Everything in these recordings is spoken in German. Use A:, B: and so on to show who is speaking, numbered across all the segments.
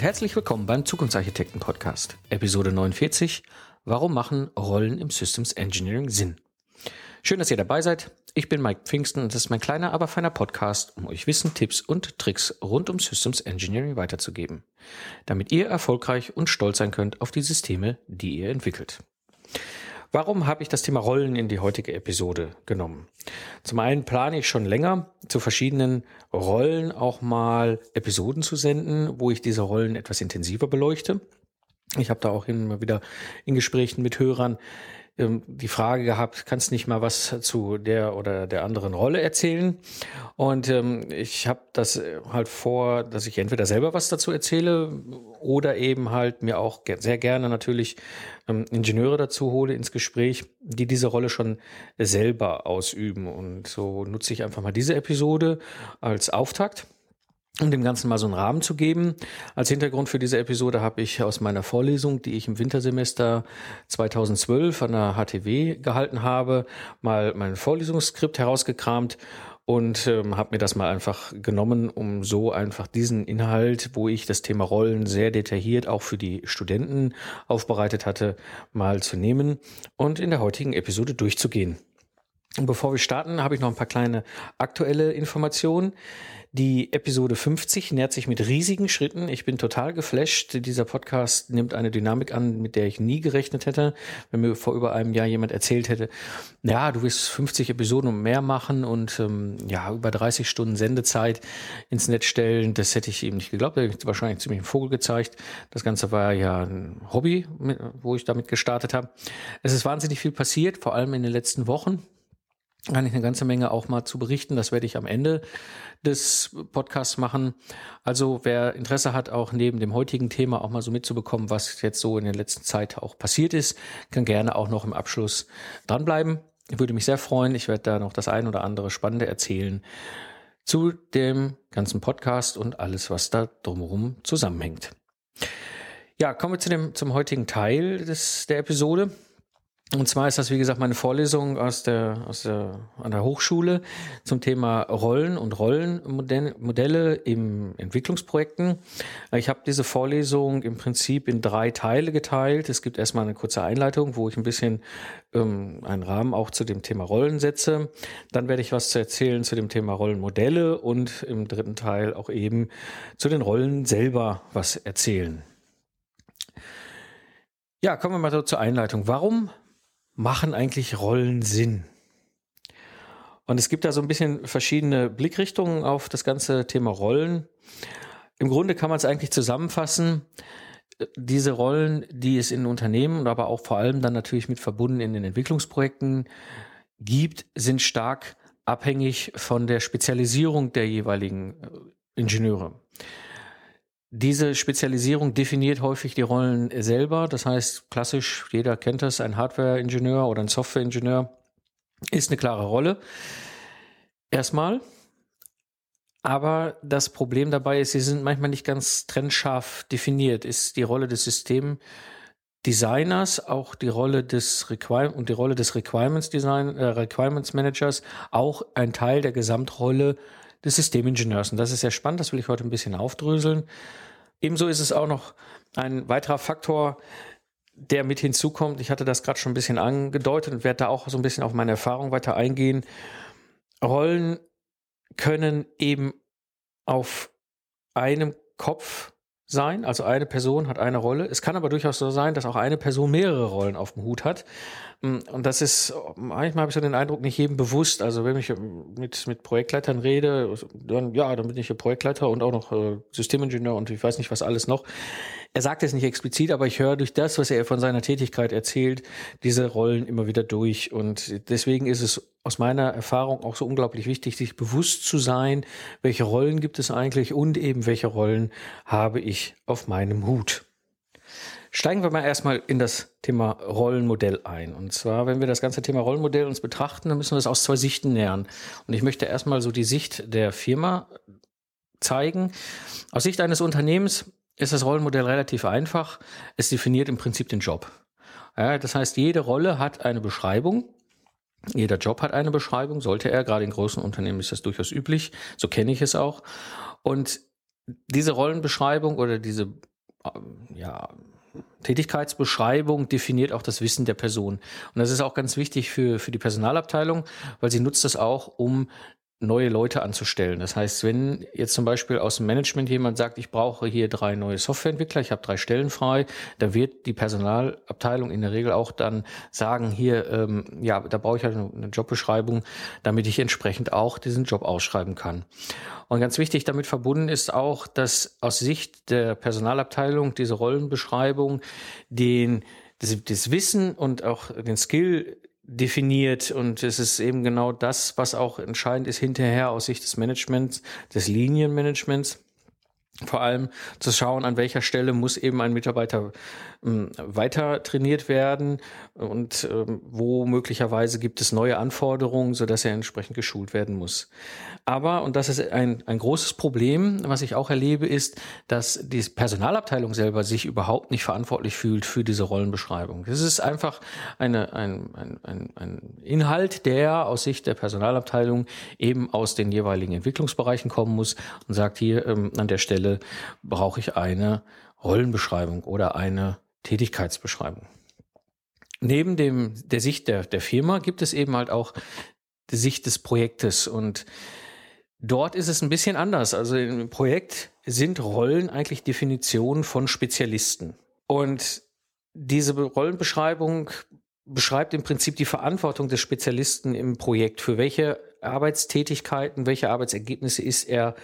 A: Und herzlich willkommen beim Zukunftsarchitekten Podcast, Episode 49. Warum machen Rollen im Systems Engineering Sinn? Schön, dass ihr dabei seid. Ich bin Mike Pfingsten und das ist mein kleiner, aber feiner Podcast, um euch Wissen, Tipps und Tricks rund um Systems Engineering weiterzugeben, damit ihr erfolgreich und stolz sein könnt auf die Systeme, die ihr entwickelt. Warum habe ich das Thema Rollen in die heutige Episode genommen? Zum einen plane ich schon länger, zu verschiedenen Rollen auch mal Episoden zu senden, wo ich diese Rollen etwas intensiver beleuchte. Ich habe da auch immer wieder in Gesprächen mit Hörern ähm, die Frage gehabt, kannst nicht mal was zu der oder der anderen Rolle erzählen? Und ähm, ich habe das äh, halt vor, dass ich entweder selber was dazu erzähle oder eben halt mir auch sehr gerne natürlich ähm, Ingenieure dazu hole ins Gespräch, die diese Rolle schon selber ausüben. Und so nutze ich einfach mal diese Episode als Auftakt um dem Ganzen mal so einen Rahmen zu geben. Als Hintergrund für diese Episode habe ich aus meiner Vorlesung, die ich im Wintersemester 2012 an der HTW gehalten habe, mal mein Vorlesungsskript herausgekramt und ähm, habe mir das mal einfach genommen, um so einfach diesen Inhalt, wo ich das Thema Rollen sehr detailliert auch für die Studenten aufbereitet hatte, mal zu nehmen und in der heutigen Episode durchzugehen. Und bevor wir starten, habe ich noch ein paar kleine aktuelle Informationen. Die Episode 50 nähert sich mit riesigen Schritten. Ich bin total geflasht. Dieser Podcast nimmt eine Dynamik an, mit der ich nie gerechnet hätte. Wenn mir vor über einem Jahr jemand erzählt hätte, ja, du wirst 50 Episoden und mehr machen und ähm, ja, über 30 Stunden Sendezeit ins Netz stellen, das hätte ich ihm nicht geglaubt. Er hätte wahrscheinlich ziemlich einen Vogel gezeigt. Das Ganze war ja ein Hobby, wo ich damit gestartet habe. Es ist wahnsinnig viel passiert, vor allem in den letzten Wochen kann eine ganze Menge auch mal zu berichten. Das werde ich am Ende des Podcasts machen. Also wer Interesse hat, auch neben dem heutigen Thema auch mal so mitzubekommen, was jetzt so in der letzten Zeit auch passiert ist, kann gerne auch noch im Abschluss dranbleiben. Ich würde mich sehr freuen. Ich werde da noch das ein oder andere Spannende erzählen zu dem ganzen Podcast und alles, was da drumherum zusammenhängt. Ja, kommen wir zu dem, zum heutigen Teil des, der Episode. Und zwar ist das, wie gesagt, meine Vorlesung aus der, aus der, an der Hochschule zum Thema Rollen und Rollenmodelle im Entwicklungsprojekten. Ich habe diese Vorlesung im Prinzip in drei Teile geteilt. Es gibt erstmal eine kurze Einleitung, wo ich ein bisschen ähm, einen Rahmen auch zu dem Thema Rollen setze. Dann werde ich was zu erzählen zu dem Thema Rollenmodelle und im dritten Teil auch eben zu den Rollen selber was erzählen. Ja, kommen wir mal so zur Einleitung. Warum machen eigentlich Rollen Sinn? Und es gibt da so ein bisschen verschiedene Blickrichtungen auf das ganze Thema Rollen. Im Grunde kann man es eigentlich zusammenfassen. Diese Rollen, die es in Unternehmen und aber auch vor allem dann natürlich mit verbunden in den Entwicklungsprojekten gibt, sind stark abhängig von der Spezialisierung der jeweiligen äh, Ingenieure. Diese Spezialisierung definiert häufig die Rollen selber. Das heißt, klassisch, jeder kennt das, ein Hardware-Ingenieur oder ein Software-Ingenieur ist eine klare Rolle. Erstmal. Aber das Problem dabei ist, sie sind manchmal nicht ganz trennscharf definiert. Ist die Rolle des Systemdesigners, auch die Rolle des Requirement und die Rolle des Requirements Design, äh, Requirements Managers auch ein Teil der Gesamtrolle des Systemingenieurs. Und das ist sehr spannend, das will ich heute ein bisschen aufdröseln. Ebenso ist es auch noch ein weiterer Faktor, der mit hinzukommt. Ich hatte das gerade schon ein bisschen angedeutet und werde da auch so ein bisschen auf meine Erfahrung weiter eingehen. Rollen können eben auf einem Kopf sein, also eine Person hat eine Rolle. Es kann aber durchaus so sein, dass auch eine Person mehrere Rollen auf dem Hut hat. Mm, und das ist, manchmal habe ich so den Eindruck, nicht jedem bewusst. Also wenn ich mit, mit Projektleitern rede, dann, ja, dann bin ich ja Projektleiter und auch noch äh, Systemingenieur und ich weiß nicht, was alles noch. Er sagt es nicht explizit, aber ich höre durch das, was er von seiner Tätigkeit erzählt, diese Rollen immer wieder durch. Und deswegen ist es aus meiner Erfahrung auch so unglaublich wichtig, sich bewusst zu sein, welche Rollen gibt es eigentlich und eben welche Rollen habe ich auf meinem Hut. Steigen wir mal erstmal in das Thema Rollenmodell ein. Und zwar, wenn wir das ganze Thema Rollenmodell uns betrachten, dann müssen wir es aus zwei Sichten nähern. Und ich möchte erstmal so die Sicht der Firma zeigen. Aus Sicht eines Unternehmens ist das Rollenmodell relativ einfach. Es definiert im Prinzip den Job. Ja, das heißt, jede Rolle hat eine Beschreibung. Jeder Job hat eine Beschreibung, sollte er. Gerade in großen Unternehmen ist das durchaus üblich. So kenne ich es auch. Und diese Rollenbeschreibung oder diese ja, Tätigkeitsbeschreibung definiert auch das Wissen der Person. Und das ist auch ganz wichtig für, für die Personalabteilung, weil sie nutzt das auch, um neue Leute anzustellen. Das heißt, wenn jetzt zum Beispiel aus dem Management jemand sagt, ich brauche hier drei neue Softwareentwickler, ich habe drei Stellen frei, dann wird die Personalabteilung in der Regel auch dann sagen, hier, ähm, ja, da brauche ich halt eine Jobbeschreibung, damit ich entsprechend auch diesen Job ausschreiben kann. Und ganz wichtig damit verbunden ist auch, dass aus Sicht der Personalabteilung diese Rollenbeschreibung den das, das Wissen und auch den Skill definiert und es ist eben genau das, was auch entscheidend ist hinterher aus Sicht des Managements, des Linienmanagements. Vor allem zu schauen, an welcher Stelle muss eben ein Mitarbeiter weiter trainiert werden und ähm, wo möglicherweise gibt es neue Anforderungen, so dass er entsprechend geschult werden muss. Aber, und das ist ein, ein großes Problem, was ich auch erlebe, ist, dass die Personalabteilung selber sich überhaupt nicht verantwortlich fühlt für diese Rollenbeschreibung. Es ist einfach eine, ein, ein, ein, ein Inhalt, der aus Sicht der Personalabteilung eben aus den jeweiligen Entwicklungsbereichen kommen muss und sagt, hier ähm, an der Stelle brauche ich eine Rollenbeschreibung oder eine Tätigkeitsbeschreibung. Neben dem, der Sicht der, der Firma gibt es eben halt auch die Sicht des Projektes und dort ist es ein bisschen anders. Also im Projekt sind Rollen eigentlich Definitionen von Spezialisten. Und diese Rollenbeschreibung beschreibt im Prinzip die Verantwortung des Spezialisten im Projekt. Für welche Arbeitstätigkeiten, welche Arbeitsergebnisse ist er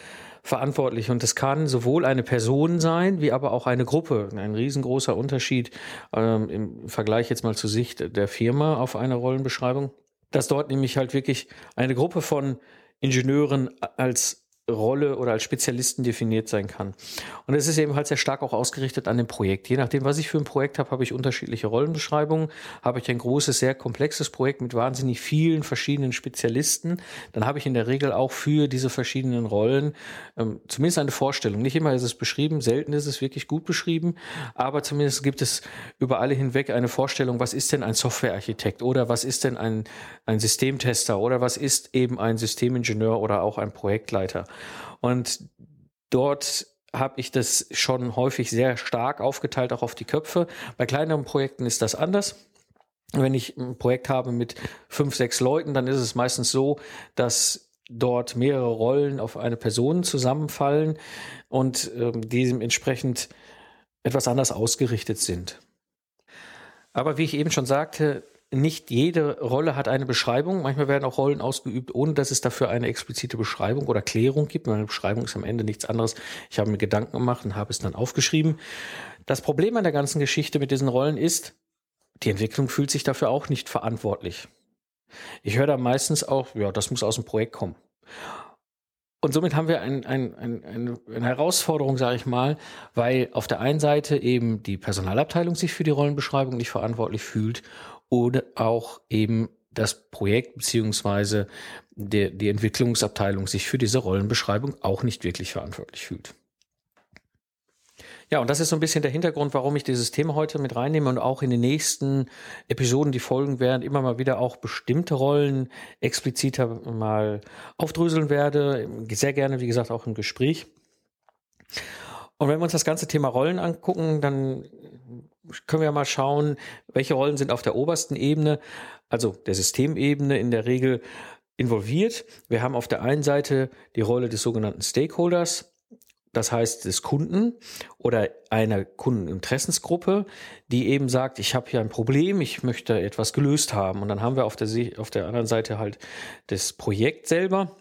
A: verantwortlich. Und das kann sowohl eine Person sein, wie aber auch eine Gruppe. Ein riesengroßer Unterschied ähm, im Vergleich jetzt mal zur Sicht der Firma auf eine Rollenbeschreibung. Dass dort nämlich halt wirklich eine Gruppe von Ingenieuren als Rolle oder als Spezialisten definiert sein kann. Und es ist eben halt sehr stark auch ausgerichtet an dem Projekt. Je nachdem, was ich für ein Projekt habe, habe ich unterschiedliche Rollenbeschreibungen. Habe ich ein großes, sehr komplexes Projekt mit wahnsinnig vielen verschiedenen Spezialisten, dann habe ich in der Regel auch für diese verschiedenen Rollen ähm, zumindest eine Vorstellung. Nicht immer ist es beschrieben, selten ist es wirklich gut beschrieben, aber zumindest gibt es über alle hinweg eine Vorstellung, was ist denn ein Softwarearchitekt oder was ist denn ein, ein Systemtester oder was ist eben ein Systemingenieur oder auch ein Projektleiter. Und dort habe ich das schon häufig sehr stark aufgeteilt, auch auf die Köpfe. Bei kleineren Projekten ist das anders. Wenn ich ein Projekt habe mit fünf, sechs Leuten, dann ist es meistens so, dass dort mehrere Rollen auf eine Person zusammenfallen und ähm, dementsprechend etwas anders ausgerichtet sind. Aber wie ich eben schon sagte, nicht jede Rolle hat eine Beschreibung. Manchmal werden auch Rollen ausgeübt, ohne dass es dafür eine explizite Beschreibung oder Klärung gibt. Meine Beschreibung ist am Ende nichts anderes. Ich habe mir Gedanken gemacht und habe es dann aufgeschrieben. Das Problem an der ganzen Geschichte mit diesen Rollen ist, die Entwicklung fühlt sich dafür auch nicht verantwortlich. Ich höre da meistens auch, ja, das muss aus dem Projekt kommen. Und somit haben wir ein, ein, ein, eine Herausforderung, sage ich mal, weil auf der einen Seite eben die Personalabteilung sich für die Rollenbeschreibung nicht verantwortlich fühlt oder auch eben das Projekt beziehungsweise die Entwicklungsabteilung sich für diese Rollenbeschreibung auch nicht wirklich verantwortlich fühlt. Ja, und das ist so ein bisschen der Hintergrund, warum ich dieses Thema heute mit reinnehme und auch in den nächsten Episoden, die folgen werden, immer mal wieder auch bestimmte Rollen expliziter mal aufdröseln werde. Sehr gerne, wie gesagt, auch im Gespräch. Und wenn wir uns das ganze Thema Rollen angucken, dann können wir mal schauen, welche Rollen sind auf der obersten Ebene, also der Systemebene in der Regel involviert. Wir haben auf der einen Seite die Rolle des sogenannten Stakeholders, das heißt des Kunden oder einer Kundeninteressensgruppe, die eben sagt, ich habe hier ein Problem, ich möchte etwas gelöst haben. Und dann haben wir auf der, auf der anderen Seite halt das Projekt selber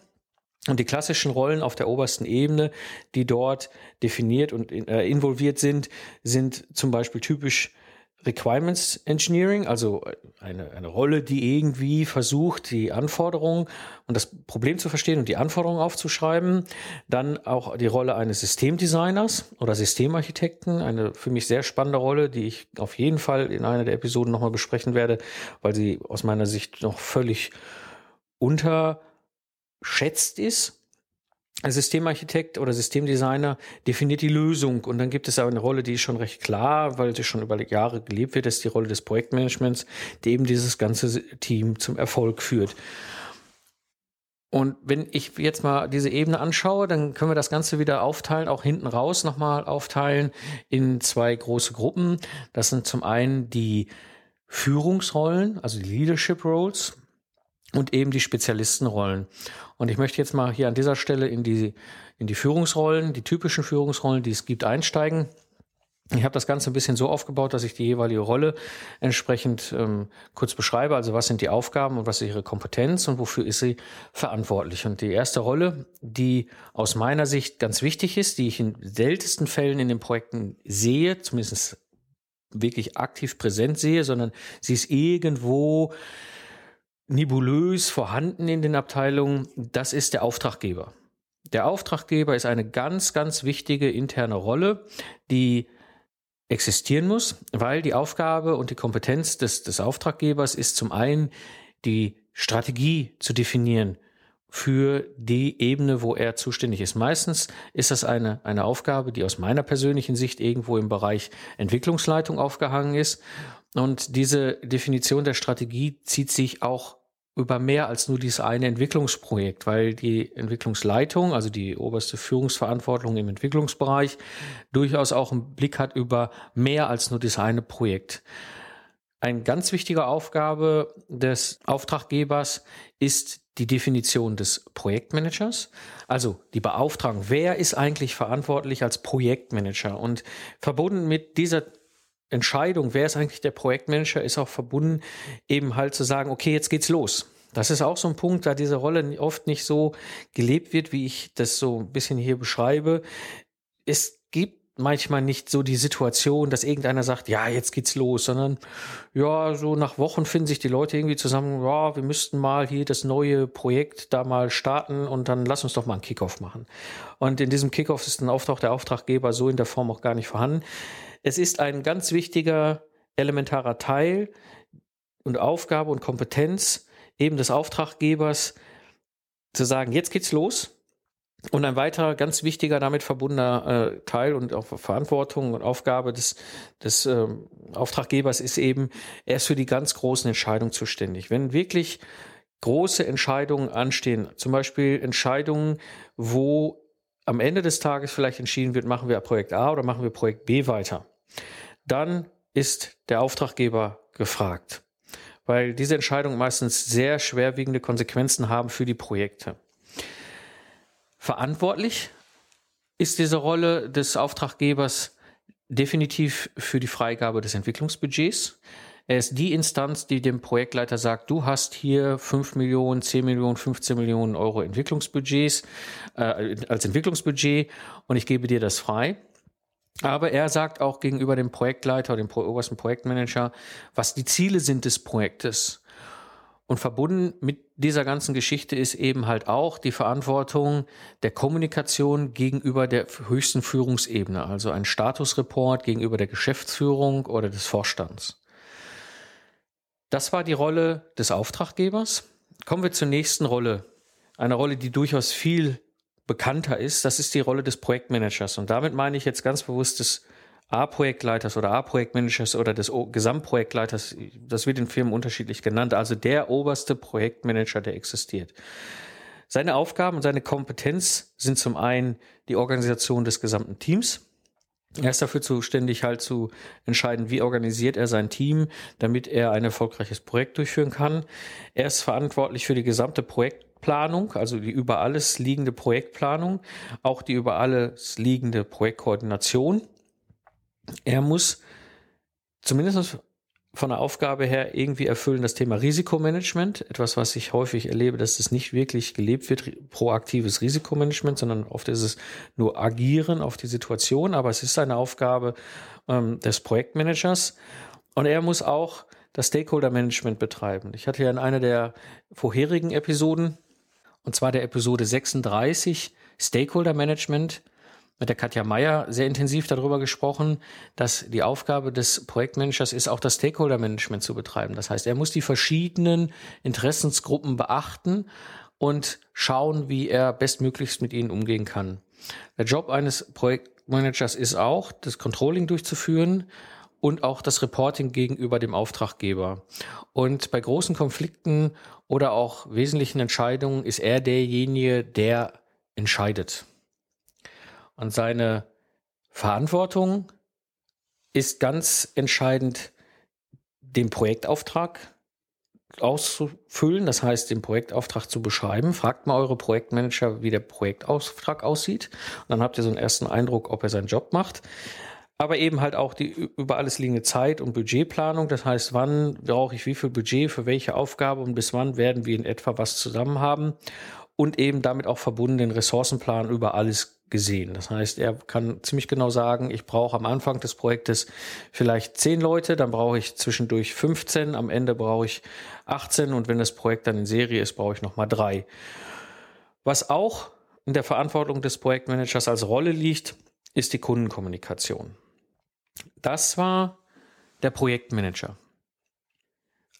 A: und die klassischen Rollen auf der obersten Ebene, die dort definiert und äh, involviert sind, sind zum Beispiel typisch Requirements Engineering, also eine, eine Rolle, die irgendwie versucht, die Anforderungen und das Problem zu verstehen und die Anforderungen aufzuschreiben. Dann auch die Rolle eines Systemdesigners oder Systemarchitekten, eine für mich sehr spannende Rolle, die ich auf jeden Fall in einer der Episoden nochmal besprechen werde, weil sie aus meiner Sicht noch völlig unter schätzt ist. Ein Systemarchitekt oder Systemdesigner definiert die Lösung und dann gibt es aber eine Rolle, die ist schon recht klar, weil sie schon über Jahre gelebt wird, das ist die Rolle des Projektmanagements, die eben dieses ganze Team zum Erfolg führt. Und wenn ich jetzt mal diese Ebene anschaue, dann können wir das Ganze wieder aufteilen, auch hinten raus nochmal aufteilen in zwei große Gruppen. Das sind zum einen die Führungsrollen, also die Leadership Roles und eben die Spezialistenrollen. Und ich möchte jetzt mal hier an dieser Stelle in die, in die Führungsrollen, die typischen Führungsrollen, die es gibt, einsteigen. Ich habe das Ganze ein bisschen so aufgebaut, dass ich die jeweilige Rolle entsprechend ähm, kurz beschreibe. Also was sind die Aufgaben und was ist ihre Kompetenz und wofür ist sie verantwortlich. Und die erste Rolle, die aus meiner Sicht ganz wichtig ist, die ich in seltensten Fällen in den Projekten sehe, zumindest wirklich aktiv präsent sehe, sondern sie ist irgendwo nebulös vorhanden in den Abteilungen, das ist der Auftraggeber. Der Auftraggeber ist eine ganz, ganz wichtige interne Rolle, die existieren muss, weil die Aufgabe und die Kompetenz des, des Auftraggebers ist zum einen die Strategie zu definieren für die Ebene, wo er zuständig ist. Meistens ist das eine, eine Aufgabe, die aus meiner persönlichen Sicht irgendwo im Bereich Entwicklungsleitung aufgehangen ist. Und diese Definition der Strategie zieht sich auch über mehr als nur dieses eine Entwicklungsprojekt, weil die Entwicklungsleitung, also die oberste Führungsverantwortung im Entwicklungsbereich, durchaus auch einen Blick hat über mehr als nur dieses eine Projekt. Eine ganz wichtige Aufgabe des Auftraggebers ist die Definition des Projektmanagers, also die Beauftragung. Wer ist eigentlich verantwortlich als Projektmanager? Und verbunden mit dieser Entscheidung, wer ist eigentlich der Projektmanager, ist auch verbunden, eben halt zu sagen, okay, jetzt geht's los. Das ist auch so ein Punkt, da diese Rolle oft nicht so gelebt wird, wie ich das so ein bisschen hier beschreibe. Es gibt manchmal nicht so die Situation, dass irgendeiner sagt, ja, jetzt geht's los, sondern ja, so nach Wochen finden sich die Leute irgendwie zusammen, ja, wir müssten mal hier das neue Projekt da mal starten und dann lass uns doch mal einen Kickoff machen. Und in diesem Kickoff ist ein Auftrag der Auftraggeber so in der Form auch gar nicht vorhanden. Es ist ein ganz wichtiger, elementarer Teil und Aufgabe und Kompetenz eben des Auftraggebers zu sagen, jetzt geht's los. Und ein weiterer ganz wichtiger damit verbundener äh, Teil und auch Verantwortung und Aufgabe des, des äh, Auftraggebers ist eben, er ist für die ganz großen Entscheidungen zuständig. Wenn wirklich große Entscheidungen anstehen, zum Beispiel Entscheidungen, wo am Ende des Tages vielleicht entschieden wird, machen wir Projekt A oder machen wir Projekt B weiter, dann ist der Auftraggeber gefragt, weil diese Entscheidungen meistens sehr schwerwiegende Konsequenzen haben für die Projekte. Verantwortlich ist diese Rolle des Auftraggebers definitiv für die Freigabe des Entwicklungsbudgets. Er ist die Instanz, die dem Projektleiter sagt, du hast hier 5 Millionen, 10 Millionen, 15 Millionen Euro Entwicklungsbudgets äh, als Entwicklungsbudget und ich gebe dir das frei. Aber er sagt auch gegenüber dem Projektleiter, dem obersten Projektmanager, was die Ziele sind des Projektes. Und verbunden mit dieser ganzen Geschichte ist eben halt auch die Verantwortung der Kommunikation gegenüber der höchsten Führungsebene, also ein Statusreport gegenüber der Geschäftsführung oder des Vorstands. Das war die Rolle des Auftraggebers. Kommen wir zur nächsten Rolle. Eine Rolle, die durchaus viel bekannter ist. Das ist die Rolle des Projektmanagers. Und damit meine ich jetzt ganz bewusst des A-Projektleiters oder A-Projektmanagers oder des Gesamtprojektleiters. Das wird in Firmen unterschiedlich genannt. Also der oberste Projektmanager, der existiert. Seine Aufgaben und seine Kompetenz sind zum einen die Organisation des gesamten Teams. Er ist dafür zuständig, halt zu entscheiden, wie organisiert er sein Team, damit er ein erfolgreiches Projekt durchführen kann. Er ist verantwortlich für die gesamte Projektplanung, also die über alles liegende Projektplanung, auch die über alles liegende Projektkoordination. Er muss zumindest von der Aufgabe her irgendwie erfüllen das Thema Risikomanagement. Etwas, was ich häufig erlebe, dass es nicht wirklich gelebt wird, proaktives Risikomanagement, sondern oft ist es nur agieren auf die Situation. Aber es ist eine Aufgabe ähm, des Projektmanagers. Und er muss auch das Stakeholder Management betreiben. Ich hatte ja in einer der vorherigen Episoden, und zwar der Episode 36, Stakeholder Management, mit der Katja Meyer sehr intensiv darüber gesprochen, dass die Aufgabe des Projektmanagers ist, auch das Stakeholder-Management zu betreiben. Das heißt, er muss die verschiedenen Interessensgruppen beachten und schauen, wie er bestmöglichst mit ihnen umgehen kann. Der Job eines Projektmanagers ist auch, das Controlling durchzuführen und auch das Reporting gegenüber dem Auftraggeber. Und bei großen Konflikten oder auch wesentlichen Entscheidungen ist er derjenige, der entscheidet. Und seine Verantwortung ist ganz entscheidend, den Projektauftrag auszufüllen, das heißt, den Projektauftrag zu beschreiben. Fragt mal eure Projektmanager, wie der Projektauftrag aussieht. Und dann habt ihr so einen ersten Eindruck, ob er seinen Job macht. Aber eben halt auch die über alles liegende Zeit und Budgetplanung. Das heißt, wann brauche ich wie viel Budget für welche Aufgabe und bis wann werden wir in etwa was zusammen haben. Und eben damit auch verbunden den Ressourcenplan über alles gesehen. Das heißt, er kann ziemlich genau sagen, ich brauche am Anfang des Projektes vielleicht zehn Leute, dann brauche ich zwischendurch 15, am Ende brauche ich 18 und wenn das Projekt dann in Serie ist, brauche ich nochmal drei. Was auch in der Verantwortung des Projektmanagers als Rolle liegt, ist die Kundenkommunikation. Das war der Projektmanager.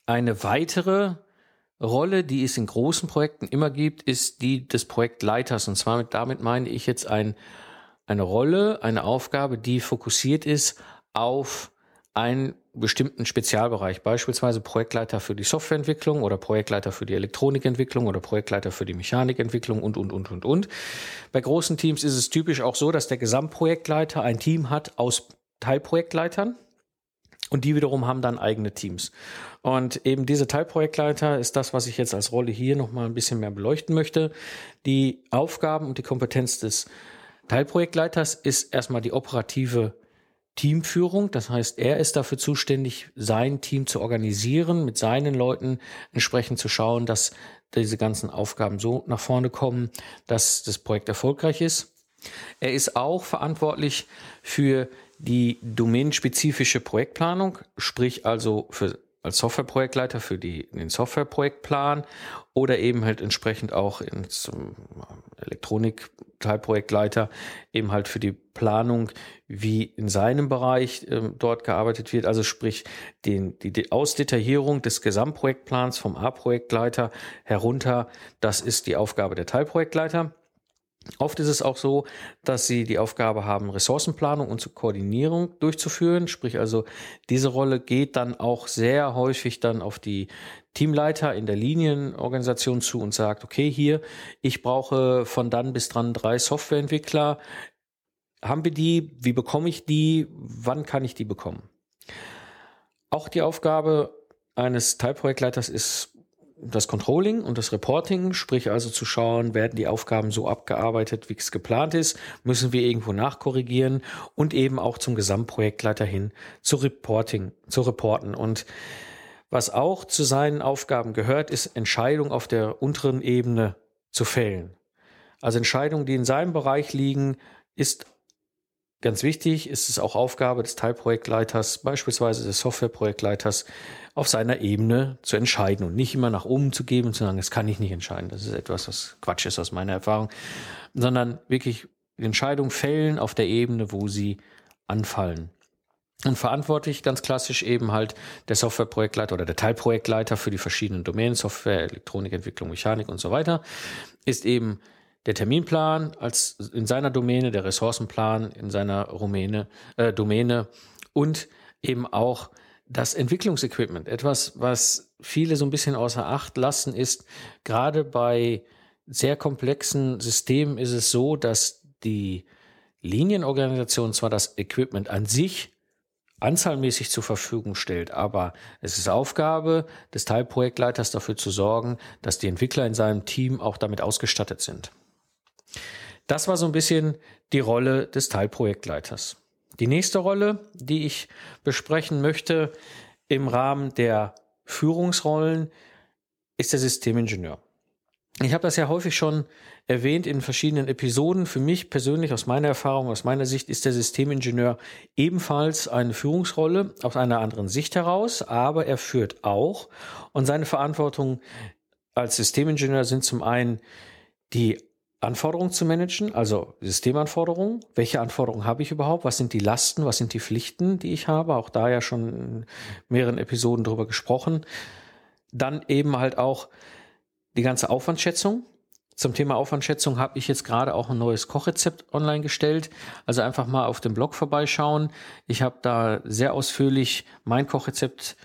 A: Eine weitere Rolle, die es in großen Projekten immer gibt, ist die des Projektleiters. Und zwar mit, damit meine ich jetzt ein, eine Rolle, eine Aufgabe, die fokussiert ist auf einen bestimmten Spezialbereich, beispielsweise Projektleiter für die Softwareentwicklung oder Projektleiter für die Elektronikentwicklung oder Projektleiter für die Mechanikentwicklung und, und, und, und, und. Bei großen Teams ist es typisch auch so, dass der Gesamtprojektleiter ein Team hat aus Teilprojektleitern und die wiederum haben dann eigene Teams. Und eben diese Teilprojektleiter ist das, was ich jetzt als Rolle hier nochmal ein bisschen mehr beleuchten möchte. Die Aufgaben und die Kompetenz des Teilprojektleiters ist erstmal die operative Teamführung. Das heißt, er ist dafür zuständig, sein Team zu organisieren, mit seinen Leuten entsprechend zu schauen, dass diese ganzen Aufgaben so nach vorne kommen, dass das Projekt erfolgreich ist. Er ist auch verantwortlich für die domänenspezifische Projektplanung, sprich also für als Softwareprojektleiter für die, den Softwareprojektplan oder eben halt entsprechend auch ins Elektronik-Teilprojektleiter eben halt für die Planung, wie in seinem Bereich äh, dort gearbeitet wird. Also sprich den, die, die Ausdetaillierung des Gesamtprojektplans vom A-Projektleiter herunter. Das ist die Aufgabe der Teilprojektleiter. Oft ist es auch so, dass sie die Aufgabe haben, Ressourcenplanung und Koordinierung durchzuführen. Sprich also, diese Rolle geht dann auch sehr häufig dann auf die Teamleiter in der Linienorganisation zu und sagt, okay, hier, ich brauche von dann bis dran drei Softwareentwickler. Haben wir die? Wie bekomme ich die? Wann kann ich die bekommen? Auch die Aufgabe eines Teilprojektleiters ist das Controlling und das Reporting, sprich also zu schauen, werden die Aufgaben so abgearbeitet, wie es geplant ist, müssen wir irgendwo nachkorrigieren und eben auch zum Gesamtprojektleiter hin zu Reporting, zu reporten. Und was auch zu seinen Aufgaben gehört, ist Entscheidungen auf der unteren Ebene zu fällen. Also Entscheidungen, die in seinem Bereich liegen, ist Ganz wichtig ist es auch Aufgabe des Teilprojektleiters, beispielsweise des Softwareprojektleiters, auf seiner Ebene zu entscheiden und nicht immer nach oben zu geben und zu sagen, das kann ich nicht entscheiden. Das ist etwas, was Quatsch ist aus meiner Erfahrung, sondern wirklich Entscheidungen fällen auf der Ebene, wo sie anfallen. Und verantwortlich ganz klassisch eben halt der Softwareprojektleiter oder der Teilprojektleiter für die verschiedenen Domänen, Software, Elektronikentwicklung, Mechanik und so weiter, ist eben der Terminplan als in seiner Domäne, der Ressourcenplan in seiner Rumäne, äh, Domäne und eben auch das Entwicklungsequipment. Etwas, was viele so ein bisschen außer Acht lassen, ist, gerade bei sehr komplexen Systemen ist es so, dass die Linienorganisation zwar das Equipment an sich anzahlmäßig zur Verfügung stellt, aber es ist Aufgabe des Teilprojektleiters dafür zu sorgen, dass die Entwickler in seinem Team auch damit ausgestattet sind. Das war so ein bisschen die Rolle des Teilprojektleiters. Die nächste Rolle, die ich besprechen möchte im Rahmen der Führungsrollen, ist der Systemingenieur. Ich habe das ja häufig schon erwähnt in verschiedenen Episoden. Für mich persönlich, aus meiner Erfahrung, aus meiner Sicht, ist der Systemingenieur ebenfalls eine Führungsrolle aus einer anderen Sicht heraus, aber er führt auch. Und seine Verantwortung als Systemingenieur sind zum einen die Anforderungen zu managen, also Systemanforderungen. Welche Anforderungen habe ich überhaupt? Was sind die Lasten? Was sind die Pflichten, die ich habe? Auch da ja schon in mehreren Episoden drüber gesprochen. Dann eben halt auch die ganze Aufwandschätzung. Zum Thema Aufwandschätzung habe ich jetzt gerade auch ein neues Kochrezept online gestellt. Also einfach mal auf dem Blog vorbeischauen. Ich habe da sehr ausführlich mein Kochrezept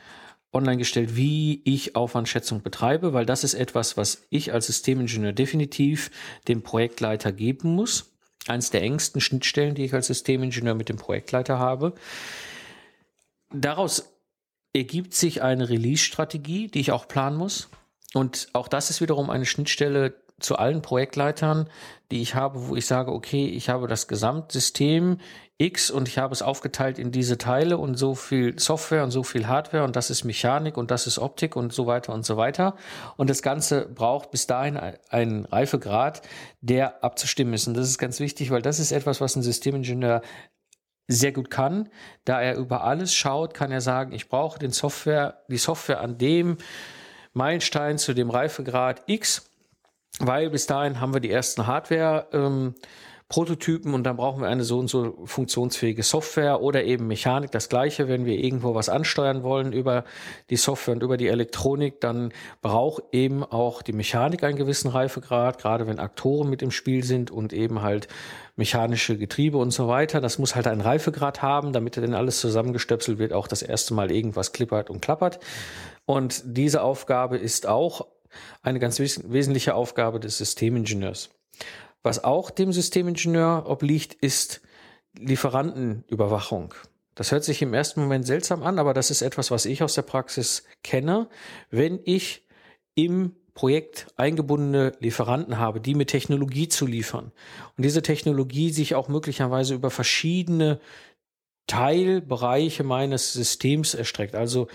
A: online gestellt, wie ich Aufwandschätzung betreibe, weil das ist etwas, was ich als Systemingenieur definitiv dem Projektleiter geben muss. Eins der engsten Schnittstellen, die ich als Systemingenieur mit dem Projektleiter habe. Daraus ergibt sich eine Release-Strategie, die ich auch planen muss. Und auch das ist wiederum eine Schnittstelle zu allen Projektleitern, die ich habe, wo ich sage, okay, ich habe das Gesamtsystem X und ich habe es aufgeteilt in diese Teile und so viel Software und so viel Hardware und das ist Mechanik und das ist Optik und so weiter und so weiter. Und das Ganze braucht bis dahin einen Reifegrad, der abzustimmen ist. Und das ist ganz wichtig, weil das ist etwas, was ein Systemingenieur sehr gut kann. Da er über alles schaut, kann er sagen, ich brauche den Software, die Software an dem Meilenstein zu dem Reifegrad X weil bis dahin haben wir die ersten Hardware. Ähm, Prototypen und dann brauchen wir eine so und so funktionsfähige Software oder eben Mechanik. Das gleiche, wenn wir irgendwo was ansteuern wollen über die Software und über die Elektronik, dann braucht eben auch die Mechanik einen gewissen Reifegrad, gerade wenn Aktoren mit im Spiel sind und eben halt mechanische Getriebe und so weiter. Das muss halt einen Reifegrad haben, damit dann alles zusammengestöpselt wird, auch das erste Mal irgendwas klippert und klappert. Und diese Aufgabe ist auch eine ganz wes wesentliche Aufgabe des Systemingenieurs. Was auch dem Systemingenieur obliegt, ist Lieferantenüberwachung. Das hört sich im ersten Moment seltsam an, aber das ist etwas, was ich aus der Praxis kenne. Wenn ich im Projekt eingebundene Lieferanten habe, die mit Technologie zu liefern und diese Technologie sich auch möglicherweise über verschiedene Teilbereiche meines Systems erstreckt. Also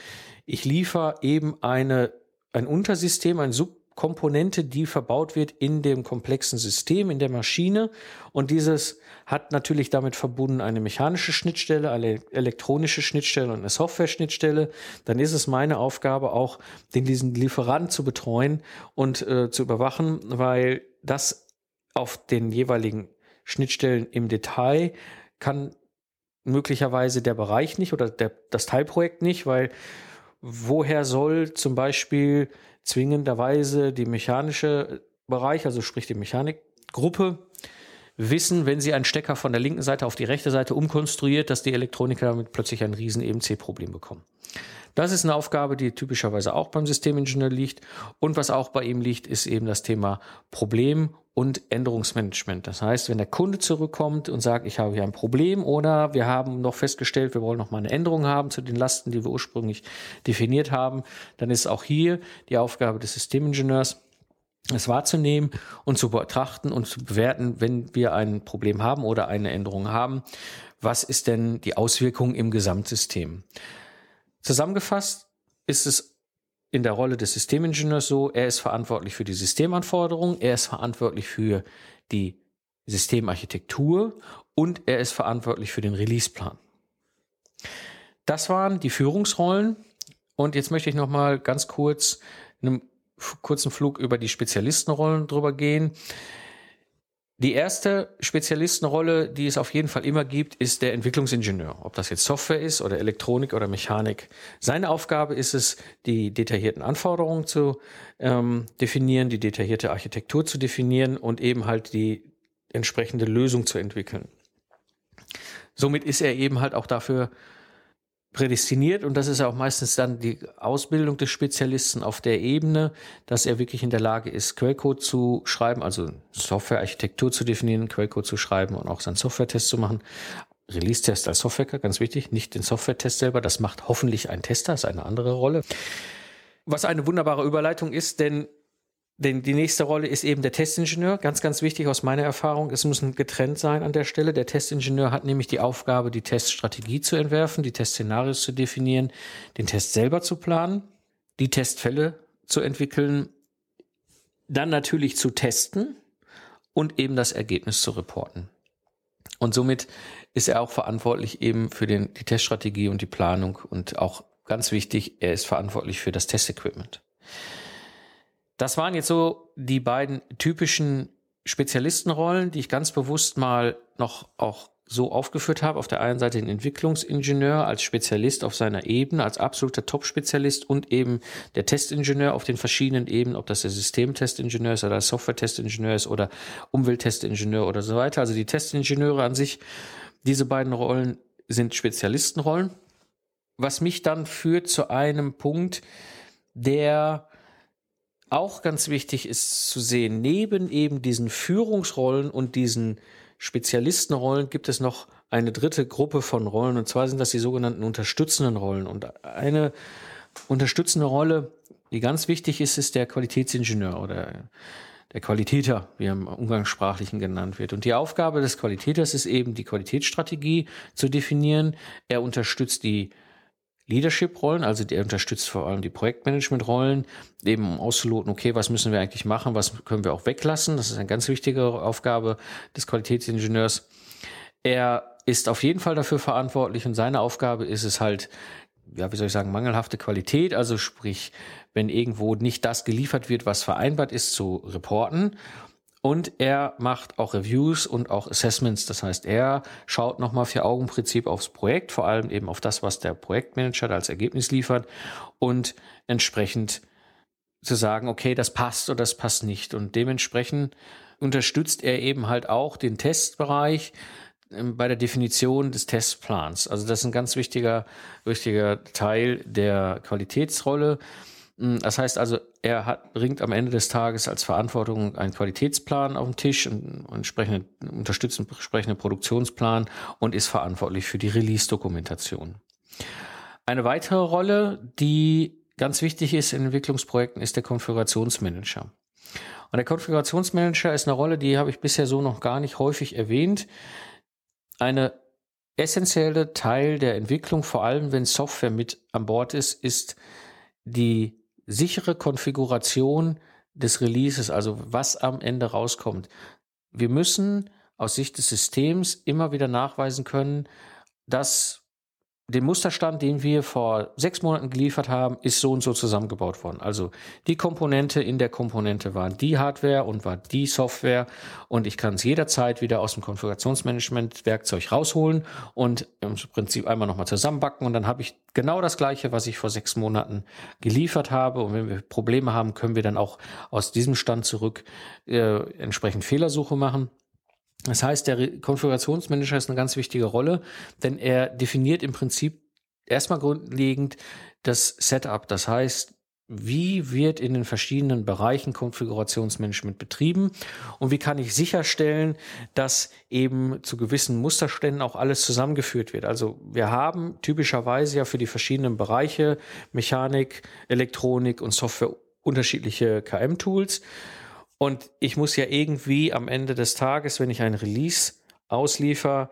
A: ich liefere eben eine ein Untersystem, eine Subkomponente, die verbaut wird in dem komplexen System, in der Maschine. Und dieses hat natürlich damit verbunden eine mechanische Schnittstelle, eine elektronische Schnittstelle und eine Software-Schnittstelle. Dann ist es meine Aufgabe auch, den diesen Lieferanten zu betreuen und äh, zu überwachen, weil das auf den jeweiligen Schnittstellen im Detail kann möglicherweise der Bereich nicht oder der, das Teilprojekt nicht, weil woher soll zum Beispiel zwingenderweise die mechanische Bereich, also sprich die Mechanikgruppe, wissen, wenn sie einen Stecker von der linken Seite auf die rechte Seite umkonstruiert, dass die Elektroniker damit plötzlich ein riesen EMC-Problem bekommen. Das ist eine Aufgabe, die typischerweise auch beim Systemingenieur liegt. Und was auch bei ihm liegt, ist eben das Thema Problem und Änderungsmanagement. Das heißt, wenn der Kunde zurückkommt und sagt, ich habe hier ein Problem oder wir haben noch festgestellt, wir wollen noch mal eine Änderung haben zu den Lasten, die wir ursprünglich definiert haben, dann ist auch hier die Aufgabe des Systemingenieurs, es wahrzunehmen und zu betrachten und zu bewerten, wenn wir ein Problem haben oder eine Änderung haben, was ist denn die Auswirkung im Gesamtsystem? Zusammengefasst ist es in der Rolle des Systemingenieurs so, er ist verantwortlich für die Systemanforderungen, er ist verantwortlich für die Systemarchitektur und er ist verantwortlich für den Releaseplan. Das waren die Führungsrollen und jetzt möchte ich noch mal ganz kurz einen kurzen Flug über die Spezialistenrollen drüber gehen. Die erste Spezialistenrolle, die es auf jeden Fall immer gibt, ist der Entwicklungsingenieur. Ob das jetzt Software ist oder Elektronik oder Mechanik. Seine Aufgabe ist es, die detaillierten Anforderungen zu ähm, definieren, die detaillierte Architektur zu definieren und eben halt die entsprechende Lösung zu entwickeln. Somit ist er eben halt auch dafür prädestiniert und das ist auch meistens dann die Ausbildung des Spezialisten auf der Ebene, dass er wirklich in der Lage ist, Quellcode zu schreiben, also Softwarearchitektur zu definieren, Quellcode zu schreiben und auch seinen Software-Test zu machen. Release-Test als Software, ganz wichtig, nicht den Software-Test selber, das macht hoffentlich ein Tester, ist eine andere Rolle. Was eine wunderbare Überleitung ist, denn denn die nächste Rolle ist eben der Testingenieur. Ganz, ganz wichtig aus meiner Erfahrung. Es muss getrennt sein an der Stelle. Der Testingenieur hat nämlich die Aufgabe, die Teststrategie zu entwerfen, die Testszenarios zu definieren, den Test selber zu planen, die Testfälle zu entwickeln, dann natürlich zu testen und eben das Ergebnis zu reporten. Und somit ist er auch verantwortlich eben für den, die Teststrategie und die Planung und auch ganz wichtig, er ist verantwortlich für das Testequipment. Das waren jetzt so die beiden typischen Spezialistenrollen, die ich ganz bewusst mal noch auch so aufgeführt habe. Auf der einen Seite den Entwicklungsingenieur als Spezialist auf seiner Ebene, als absoluter Top-Spezialist und eben der Testingenieur auf den verschiedenen Ebenen, ob das der Systemtestingenieur ist oder Software-Testingenieur ist oder Umwelttestingenieur oder so weiter. Also die Testingenieure an sich, diese beiden Rollen sind Spezialistenrollen. Was mich dann führt zu einem Punkt, der auch ganz wichtig ist zu sehen, neben eben diesen Führungsrollen und diesen Spezialistenrollen gibt es noch eine dritte Gruppe von Rollen und zwar sind das die sogenannten unterstützenden Rollen. Und eine unterstützende Rolle, die ganz wichtig ist, ist der Qualitätsingenieur oder der Qualitäter, wie er im Umgangssprachlichen genannt wird. Und die Aufgabe des Qualitäters ist eben, die Qualitätsstrategie zu definieren. Er unterstützt die Leadership-Rollen, also der unterstützt vor allem die Projektmanagement-Rollen, eben um auszuloten, okay, was müssen wir eigentlich machen, was können wir auch weglassen. Das ist eine ganz wichtige Aufgabe des Qualitätsingenieurs. Er ist auf jeden Fall dafür verantwortlich und seine Aufgabe ist es halt, ja, wie soll ich sagen, mangelhafte Qualität, also sprich, wenn irgendwo nicht das geliefert wird, was vereinbart ist, zu reporten und er macht auch Reviews und auch Assessments. Das heißt, er schaut nochmal vier Augenprinzip aufs Projekt, vor allem eben auf das, was der Projektmanager als Ergebnis liefert und entsprechend zu sagen, okay, das passt oder das passt nicht. Und dementsprechend unterstützt er eben halt auch den Testbereich ähm, bei der Definition des Testplans. Also das ist ein ganz wichtiger, wichtiger Teil der Qualitätsrolle. Hm, das heißt also, er hat, bringt am Ende des Tages als Verantwortung einen Qualitätsplan auf den Tisch, einen entsprechenden, unterstützt einen entsprechenden Produktionsplan und ist verantwortlich für die Release-Dokumentation. Eine weitere Rolle, die ganz wichtig ist in Entwicklungsprojekten, ist der Konfigurationsmanager. Und der Konfigurationsmanager ist eine Rolle, die habe ich bisher so noch gar nicht häufig erwähnt. Eine essentielle Teil der Entwicklung, vor allem wenn Software mit an Bord ist, ist die sichere Konfiguration des Releases, also was am Ende rauskommt. Wir müssen aus Sicht des Systems immer wieder nachweisen können, dass den Musterstand, den wir vor sechs Monaten geliefert haben, ist so und so zusammengebaut worden. Also die Komponente in der Komponente waren die Hardware und war die Software und ich kann es jederzeit wieder aus dem Konfigurationsmanagement-Werkzeug rausholen und im Prinzip einmal nochmal zusammenbacken und dann habe ich genau das gleiche, was ich vor sechs Monaten geliefert habe. Und wenn wir Probleme haben, können wir dann auch aus diesem Stand zurück äh, entsprechend Fehlersuche machen. Das heißt, der Konfigurationsmanager ist eine ganz wichtige Rolle, denn er definiert im Prinzip erstmal grundlegend das Setup. Das heißt, wie wird in den verschiedenen Bereichen Konfigurationsmanagement betrieben und wie kann ich sicherstellen, dass eben zu gewissen Musterständen auch alles zusammengeführt wird. Also wir haben typischerweise ja für die verschiedenen Bereiche Mechanik, Elektronik und Software unterschiedliche KM-Tools. Und ich muss ja irgendwie am Ende des Tages, wenn ich ein Release ausliefer,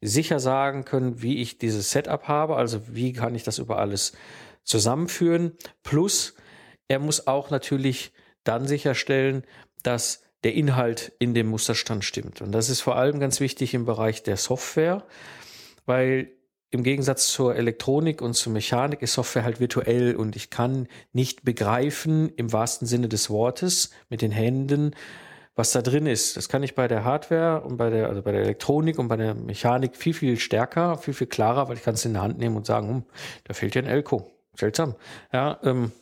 A: sicher sagen können, wie ich dieses Setup habe, also wie kann ich das über alles zusammenführen. Plus, er muss auch natürlich dann sicherstellen, dass der Inhalt in dem Musterstand stimmt. Und das ist vor allem ganz wichtig im Bereich der Software, weil im Gegensatz zur Elektronik und zur Mechanik ist Software halt virtuell und ich kann nicht begreifen im wahrsten Sinne des Wortes mit den Händen, was da drin ist. Das kann ich bei der Hardware und bei der, also bei der Elektronik und bei der Mechanik viel, viel stärker, viel, viel klarer, weil ich kann es in der Hand nehmen und sagen, hm, da fehlt ja ein Elko. Seltsam. Ja, ähm,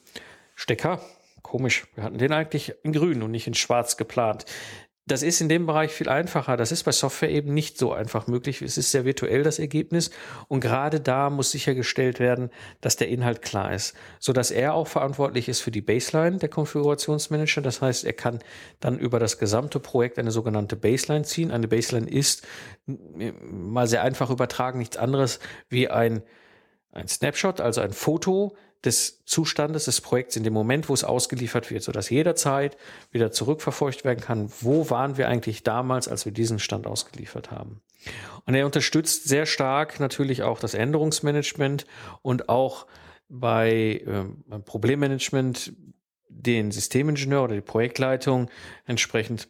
A: Stecker, komisch. Wir hatten den eigentlich in grün und nicht in schwarz geplant. Das ist in dem Bereich viel einfacher. Das ist bei Software eben nicht so einfach möglich. Es ist sehr virtuell das Ergebnis und gerade da muss sichergestellt werden, dass der Inhalt klar ist, so dass er auch verantwortlich ist für die Baseline der Konfigurationsmanager. Das heißt, er kann dann über das gesamte Projekt eine sogenannte Baseline ziehen. Eine Baseline ist mal sehr einfach übertragen nichts anderes wie ein ein Snapshot, also ein Foto des Zustandes des Projekts in dem Moment, wo es ausgeliefert wird, sodass jederzeit wieder zurückverfolgt werden kann, wo waren wir eigentlich damals, als wir diesen Stand ausgeliefert haben. Und er unterstützt sehr stark natürlich auch das Änderungsmanagement und auch bei äh, Problemmanagement den Systemingenieur oder die Projektleitung entsprechend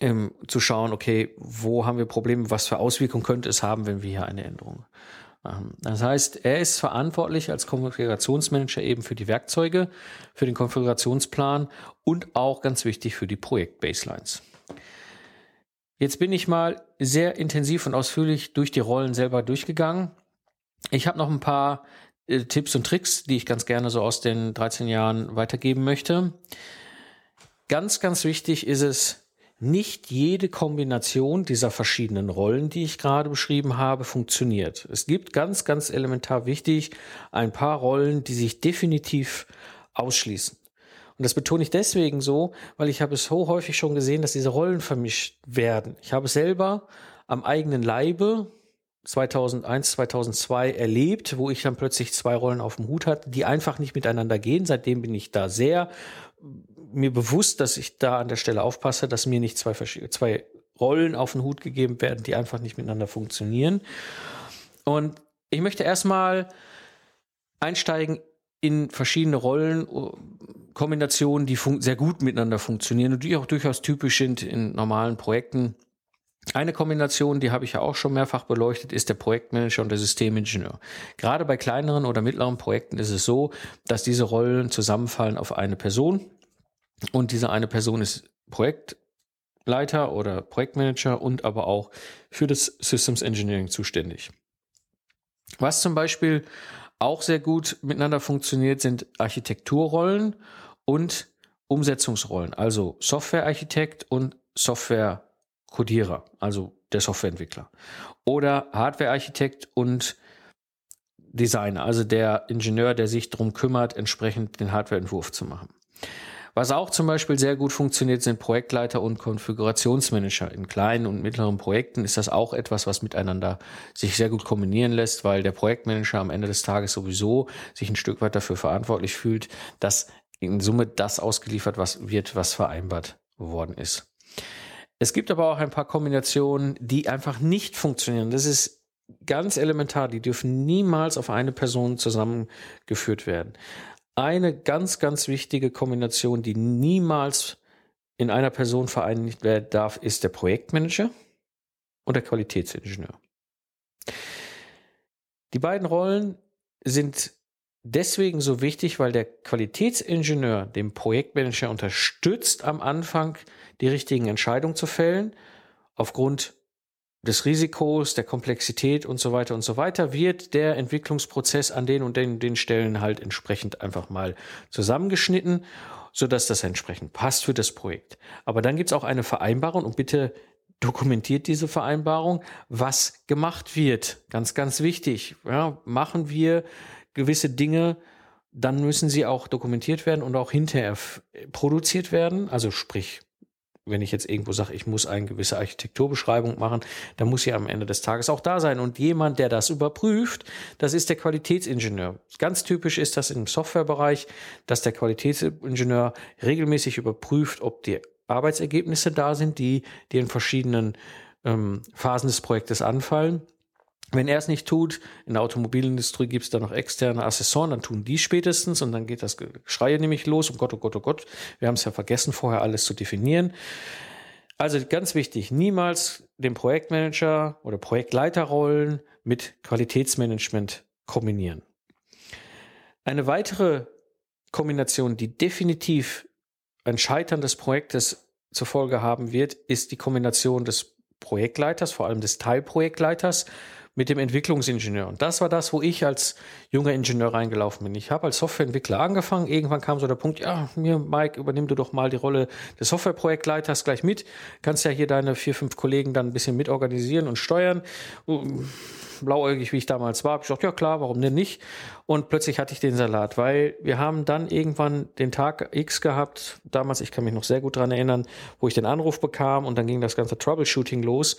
A: ähm, zu schauen, okay, wo haben wir Probleme, was für Auswirkungen könnte es haben, wenn wir hier eine Änderung. Das heißt, er ist verantwortlich als Konfigurationsmanager eben für die Werkzeuge, für den Konfigurationsplan und auch ganz wichtig für die Projektbaselines. Jetzt bin ich mal sehr intensiv und ausführlich durch die Rollen selber durchgegangen. Ich habe noch ein paar äh, Tipps und Tricks, die ich ganz gerne so aus den 13 Jahren weitergeben möchte. Ganz, ganz wichtig ist es, nicht jede Kombination dieser verschiedenen Rollen, die ich gerade beschrieben habe, funktioniert. Es gibt ganz, ganz elementar wichtig ein paar Rollen, die sich definitiv ausschließen. Und das betone ich deswegen so, weil ich habe es so häufig schon gesehen, dass diese Rollen vermischt werden. Ich habe es selber am eigenen Leibe 2001, 2002 erlebt, wo ich dann plötzlich zwei Rollen auf dem Hut hatte, die einfach nicht miteinander gehen. Seitdem bin ich da sehr mir bewusst, dass ich da an der Stelle aufpasse, dass mir nicht zwei, zwei Rollen auf den Hut gegeben werden, die einfach nicht miteinander funktionieren. Und ich möchte erstmal einsteigen in verschiedene Rollenkombinationen, die sehr gut miteinander funktionieren und die auch durchaus typisch sind in normalen Projekten. Eine Kombination, die habe ich ja auch schon mehrfach beleuchtet, ist der Projektmanager und der Systemingenieur. Gerade bei kleineren oder mittleren Projekten ist es so, dass diese Rollen zusammenfallen auf eine Person. Und diese eine Person ist Projektleiter oder Projektmanager und aber auch für das Systems Engineering zuständig. Was zum Beispiel auch sehr gut miteinander funktioniert, sind Architekturrollen und Umsetzungsrollen, also Softwarearchitekt und Softwarekodierer, also der Softwareentwickler. Oder Hardwarearchitekt und Designer, also der Ingenieur, der sich darum kümmert, entsprechend den Hardwareentwurf zu machen. Was auch zum Beispiel sehr gut funktioniert, sind Projektleiter und Konfigurationsmanager. In kleinen und mittleren Projekten ist das auch etwas, was miteinander sich sehr gut kombinieren lässt, weil der Projektmanager am Ende des Tages sowieso sich ein Stück weit dafür verantwortlich fühlt, dass in Summe das ausgeliefert was wird, was vereinbart worden ist. Es gibt aber auch ein paar Kombinationen, die einfach nicht funktionieren. Das ist ganz elementar. Die dürfen niemals auf eine Person zusammengeführt werden eine ganz, ganz wichtige Kombination, die niemals in einer Person vereinigt werden darf, ist der Projektmanager und der Qualitätsingenieur. Die beiden Rollen sind deswegen so wichtig, weil der Qualitätsingenieur dem Projektmanager unterstützt, am Anfang die richtigen Entscheidungen zu fällen, aufgrund des Risikos, der Komplexität und so weiter und so weiter, wird der Entwicklungsprozess an den und den, den Stellen halt entsprechend einfach mal zusammengeschnitten, so dass das entsprechend passt für das Projekt. Aber dann gibt's auch eine Vereinbarung und bitte dokumentiert diese Vereinbarung, was gemacht wird. Ganz, ganz wichtig. Ja, machen wir gewisse Dinge, dann müssen sie auch dokumentiert werden und auch hinterher produziert werden. Also sprich, wenn ich jetzt irgendwo sage, ich muss eine gewisse Architekturbeschreibung machen, dann muss sie am Ende des Tages auch da sein. Und jemand, der das überprüft, das ist der Qualitätsingenieur. Ganz typisch ist das im Softwarebereich, dass der Qualitätsingenieur regelmäßig überprüft, ob die Arbeitsergebnisse da sind, die, in verschiedenen ähm, Phasen des Projektes anfallen. Wenn er es nicht tut, in der Automobilindustrie gibt es da noch externe Assessoren, dann tun die spätestens und dann geht das Geschrei nämlich los. Oh Gott, oh Gott, oh Gott, wir haben es ja vergessen, vorher alles zu definieren. Also ganz wichtig, niemals den Projektmanager oder Projektleiterrollen mit Qualitätsmanagement kombinieren. Eine weitere Kombination, die definitiv ein Scheitern des Projektes zur Folge haben wird, ist die Kombination des Projektleiters, vor allem des Teilprojektleiters mit dem Entwicklungsingenieur. Und das war das, wo ich als junger Ingenieur reingelaufen bin. Ich habe als Softwareentwickler angefangen. Irgendwann kam so der Punkt, ja, mir, Mike, übernimm du doch mal die Rolle des Softwareprojektleiters gleich mit. Kannst ja hier deine vier, fünf Kollegen dann ein bisschen mitorganisieren und steuern. Blauäugig, wie ich damals war, habe ich gedacht, ja klar, warum denn nicht? Und plötzlich hatte ich den Salat, weil wir haben dann irgendwann den Tag X gehabt, damals, ich kann mich noch sehr gut dran erinnern, wo ich den Anruf bekam und dann ging das ganze Troubleshooting los.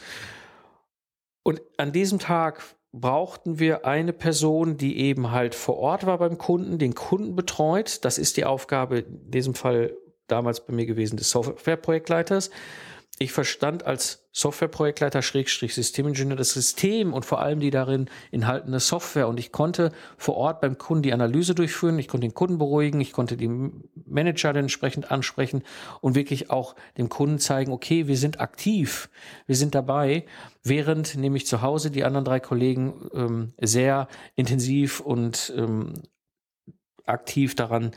A: Und an diesem Tag brauchten wir eine Person, die eben halt vor Ort war beim Kunden, den Kunden betreut. Das ist die Aufgabe in diesem Fall damals bei mir gewesen des Softwareprojektleiters. Ich verstand als Softwareprojektleiter Schrägstrich Systemingenieur das System und vor allem die darin enthaltene Software. Und ich konnte vor Ort beim Kunden die Analyse durchführen, ich konnte den Kunden beruhigen, ich konnte die Manager entsprechend ansprechen und wirklich auch dem Kunden zeigen, okay, wir sind aktiv, wir sind dabei, während nämlich zu Hause die anderen drei Kollegen ähm, sehr intensiv und ähm, aktiv daran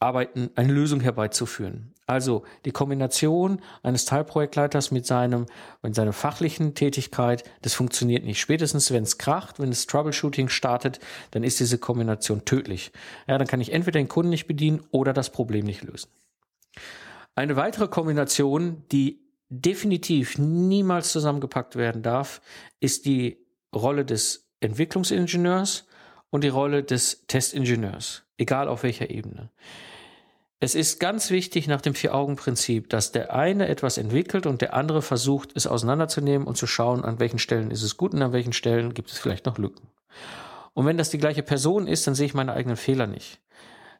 A: arbeiten, eine Lösung herbeizuführen. Also die Kombination eines Teilprojektleiters mit seinem, mit seiner fachlichen Tätigkeit, das funktioniert nicht. Spätestens wenn es kracht, wenn das Troubleshooting startet, dann ist diese Kombination tödlich. Ja, dann kann ich entweder den Kunden nicht bedienen oder das Problem nicht lösen. Eine weitere Kombination, die definitiv niemals zusammengepackt werden darf, ist die Rolle des Entwicklungsingenieurs und die Rolle des Testingenieurs, egal auf welcher Ebene. Es ist ganz wichtig nach dem Vier-Augen-Prinzip, dass der eine etwas entwickelt und der andere versucht, es auseinanderzunehmen und zu schauen, an welchen Stellen ist es gut und an welchen Stellen gibt es vielleicht noch Lücken. Und wenn das die gleiche Person ist, dann sehe ich meine eigenen Fehler nicht.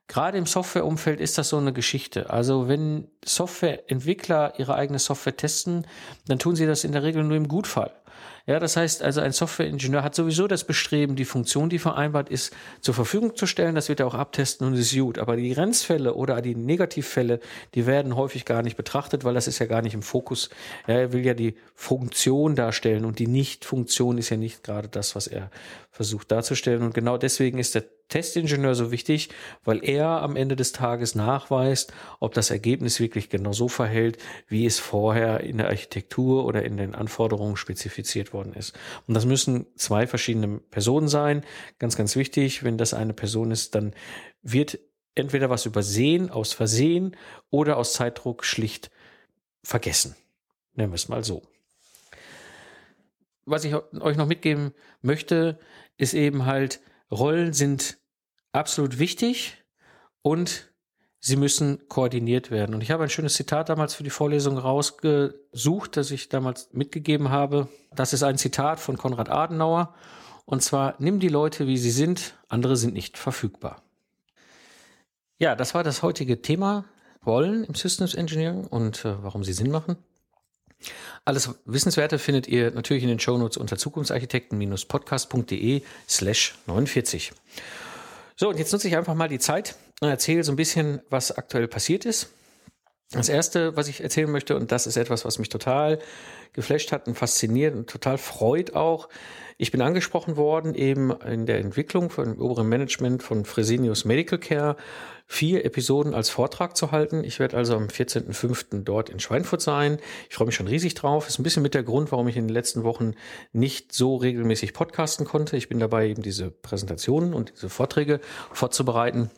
A: Gerade im Softwareumfeld ist das so eine Geschichte. Also wenn Softwareentwickler ihre eigene Software testen, dann tun sie das in der Regel nur im Gutfall. Ja, das heißt also, ein Softwareingenieur hat sowieso das Bestreben, die Funktion, die vereinbart ist, zur Verfügung zu stellen. Das wird er auch abtesten und ist gut. Aber die Grenzfälle oder die Negativfälle, die werden häufig gar nicht betrachtet, weil das ist ja gar nicht im Fokus. Ja, er will ja die Funktion darstellen und die Nicht-Funktion ist ja nicht gerade das, was er versucht darzustellen. Und genau deswegen ist der Testingenieur so wichtig, weil er am Ende des Tages nachweist, ob das Ergebnis wirklich genau so verhält, wie es vorher in der Architektur oder in den Anforderungen spezifiziert worden ist. Und das müssen zwei verschiedene Personen sein. Ganz, ganz wichtig. Wenn das eine Person ist, dann wird entweder was übersehen, aus Versehen oder aus Zeitdruck schlicht vergessen. Nennen wir es mal so. Was ich euch noch mitgeben möchte, ist eben halt, Rollen sind absolut wichtig und sie müssen koordiniert werden. Und ich habe ein schönes Zitat damals für die Vorlesung rausgesucht, das ich damals mitgegeben habe. Das ist ein Zitat von Konrad Adenauer. Und zwar, nimm die Leute, wie sie sind, andere sind nicht verfügbar. Ja, das war das heutige Thema Rollen im Systems Engineering und äh, warum sie Sinn machen. Alles Wissenswerte findet ihr natürlich in den Shownotes unter zukunftsarchitekten-podcast.de slash 49. So, und jetzt nutze ich einfach mal die Zeit und erzähle so ein bisschen, was aktuell passiert ist. Das erste, was ich erzählen möchte, und das ist etwas, was mich total geflasht hat und fasziniert und total freut auch. Ich bin angesprochen worden, eben in der Entwicklung von oberen Management von Fresenius Medical Care vier Episoden als Vortrag zu halten. Ich werde also am 14.05. dort in Schweinfurt sein. Ich freue mich schon riesig drauf. Ist ein bisschen mit der Grund, warum ich in den letzten Wochen nicht so regelmäßig podcasten konnte. Ich bin dabei, eben diese Präsentationen und diese Vorträge vorzubereiten.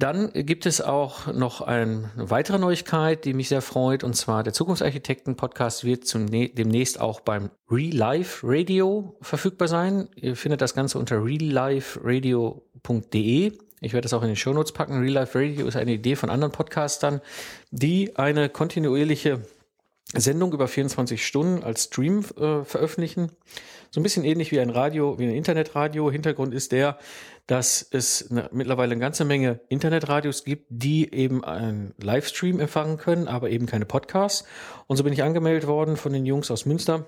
A: Dann gibt es auch noch eine weitere Neuigkeit, die mich sehr freut, und zwar der Zukunftsarchitekten-Podcast wird zum, demnächst auch beim Real Life Radio verfügbar sein. Ihr findet das Ganze unter realliferadio.de. Ich werde das auch in den Shownotes packen. Real Life Radio ist eine Idee von anderen Podcastern, die eine kontinuierliche Sendung über 24 Stunden als Stream äh, veröffentlichen. So ein bisschen ähnlich wie ein Radio, wie ein Internetradio. Hintergrund ist der, dass es eine, mittlerweile eine ganze Menge Internetradios gibt, die eben einen Livestream empfangen können, aber eben keine Podcasts. Und so bin ich angemeldet worden von den Jungs aus Münster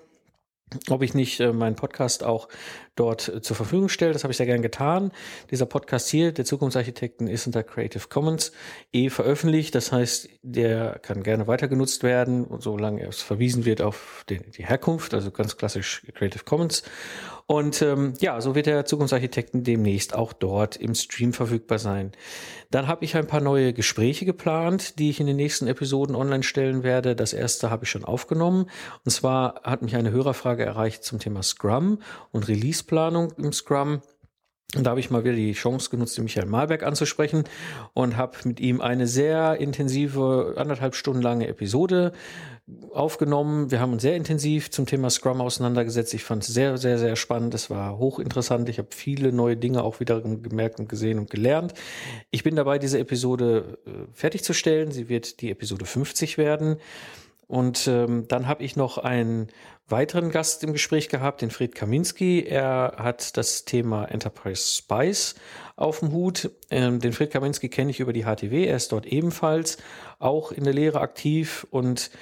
A: ob ich nicht äh, meinen Podcast auch dort äh, zur Verfügung stelle. Das habe ich sehr gern getan. Dieser Podcast hier, der Zukunftsarchitekten, ist unter Creative Commons eh veröffentlicht. Das heißt, der kann gerne weiter genutzt werden, solange es verwiesen wird auf die, die Herkunft, also ganz klassisch Creative Commons. Und ähm, ja, so wird der Zukunftsarchitekten demnächst auch dort im Stream verfügbar sein. Dann habe ich ein paar neue Gespräche geplant, die ich in den nächsten Episoden online stellen werde. Das erste habe ich schon aufgenommen. Und zwar hat mich eine Hörerfrage erreicht zum Thema Scrum und Releaseplanung im Scrum. Und da habe ich mal wieder die Chance genutzt, den Michael Malberg anzusprechen und habe mit ihm eine sehr intensive, anderthalb Stunden lange Episode aufgenommen. Wir haben uns sehr intensiv zum Thema Scrum auseinandergesetzt. Ich fand es sehr, sehr, sehr spannend. Es war hochinteressant. Ich habe viele neue Dinge auch wieder gemerkt und gesehen und gelernt. Ich bin dabei, diese Episode äh, fertigzustellen. Sie wird die Episode 50 werden. Und ähm, dann habe ich noch einen weiteren Gast im Gespräch gehabt, den Fred Kaminski. Er hat das Thema Enterprise Spice auf dem Hut. Ähm, den Fred Kaminski kenne ich über die HTW. Er ist dort ebenfalls auch in der Lehre aktiv und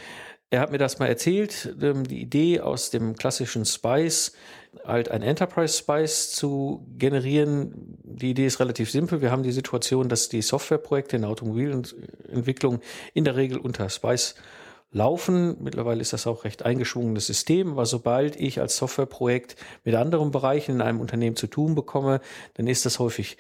A: er hat mir das mal erzählt, ähm, die Idee aus dem klassischen Spice, halt ein Enterprise Spice zu generieren. Die Idee ist relativ simpel. Wir haben die Situation, dass die Softwareprojekte in der Automobilentwicklung in der Regel unter Spice laufen. Mittlerweile ist das auch recht eingeschwungenes System, aber sobald ich als Softwareprojekt mit anderen Bereichen in einem Unternehmen zu tun bekomme, dann ist das häufig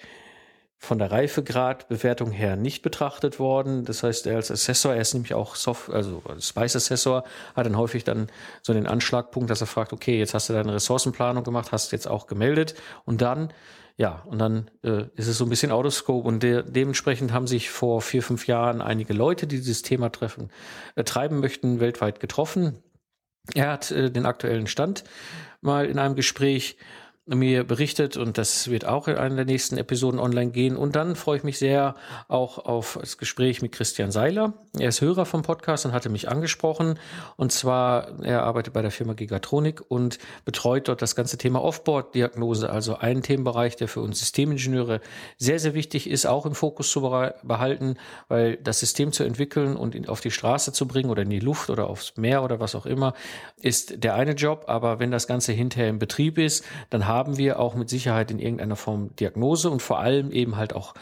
A: von der Reifegradbewertung her nicht betrachtet worden. Das heißt, er als Assessor, er ist nämlich auch Soft, also Spice Assessor, hat dann häufig dann so den Anschlagpunkt, dass er fragt, okay, jetzt hast du deine Ressourcenplanung gemacht, hast jetzt auch gemeldet und dann, ja, und dann äh, ist es so ein bisschen Autoscope und de dementsprechend haben sich vor vier, fünf Jahren einige Leute, die dieses Thema treffen, äh, treiben möchten, weltweit getroffen. Er hat äh, den aktuellen Stand mal in einem Gespräch mir berichtet und das wird auch in einer der nächsten Episoden online gehen. Und dann freue ich mich sehr auch auf das Gespräch mit Christian Seiler. Er ist Hörer vom Podcast und hatte mich angesprochen. Und zwar, er arbeitet bei der Firma Gigatronic und betreut dort das ganze Thema Offboard-Diagnose, also ein Themenbereich, der für uns Systemingenieure sehr, sehr wichtig ist, auch im Fokus zu behalten, weil das System zu entwickeln und auf die Straße zu bringen oder in die Luft oder aufs Meer oder was auch immer, ist der eine Job. Aber wenn das Ganze hinterher im Betrieb ist, dann haben haben wir auch mit Sicherheit in irgendeiner Form Diagnose und vor allem eben halt auch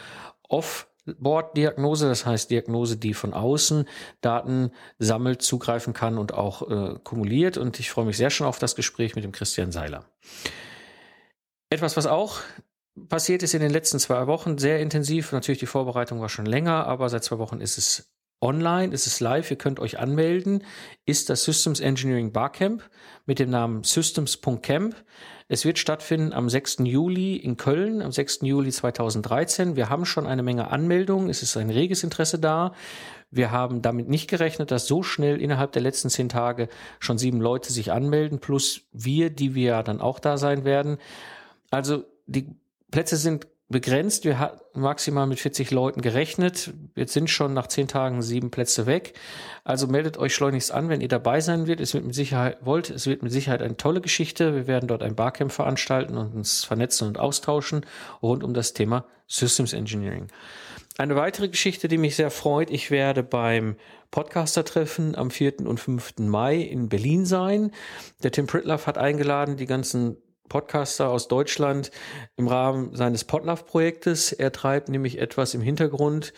A: Off-Board-Diagnose, das heißt Diagnose, die von außen Daten sammelt, zugreifen kann und auch äh, kumuliert. Und ich freue mich sehr schon auf das Gespräch mit dem Christian Seiler. Etwas, was auch passiert ist in den letzten zwei Wochen, sehr intensiv. Natürlich, die Vorbereitung war schon länger, aber seit zwei Wochen ist es online, ist es live, ihr könnt euch anmelden, ist das Systems Engineering Barcamp mit dem Namen systems.camp. Es wird stattfinden am 6. Juli in Köln, am 6. Juli 2013. Wir haben schon eine Menge Anmeldungen, es ist ein reges Interesse da. Wir haben damit nicht gerechnet, dass so schnell innerhalb der letzten zehn Tage schon sieben Leute sich anmelden, plus wir, die wir dann auch da sein werden. Also die Plätze sind begrenzt. Wir hatten maximal mit 40 Leuten gerechnet. Jetzt sind schon nach zehn Tagen sieben Plätze weg. Also meldet euch schleunigst an, wenn ihr dabei sein wird. Es wird mit Sicherheit wollt. Es wird mit Sicherheit eine tolle Geschichte. Wir werden dort ein Barcamp veranstalten und uns vernetzen und austauschen rund um das Thema Systems Engineering. Eine weitere Geschichte, die mich sehr freut, ich werde beim Podcaster-Treffen am 4. und 5. Mai in Berlin sein. Der Tim Pritloff hat eingeladen, die ganzen Podcaster aus Deutschland im Rahmen seines Podlove-Projektes. Er treibt nämlich etwas im Hintergrund,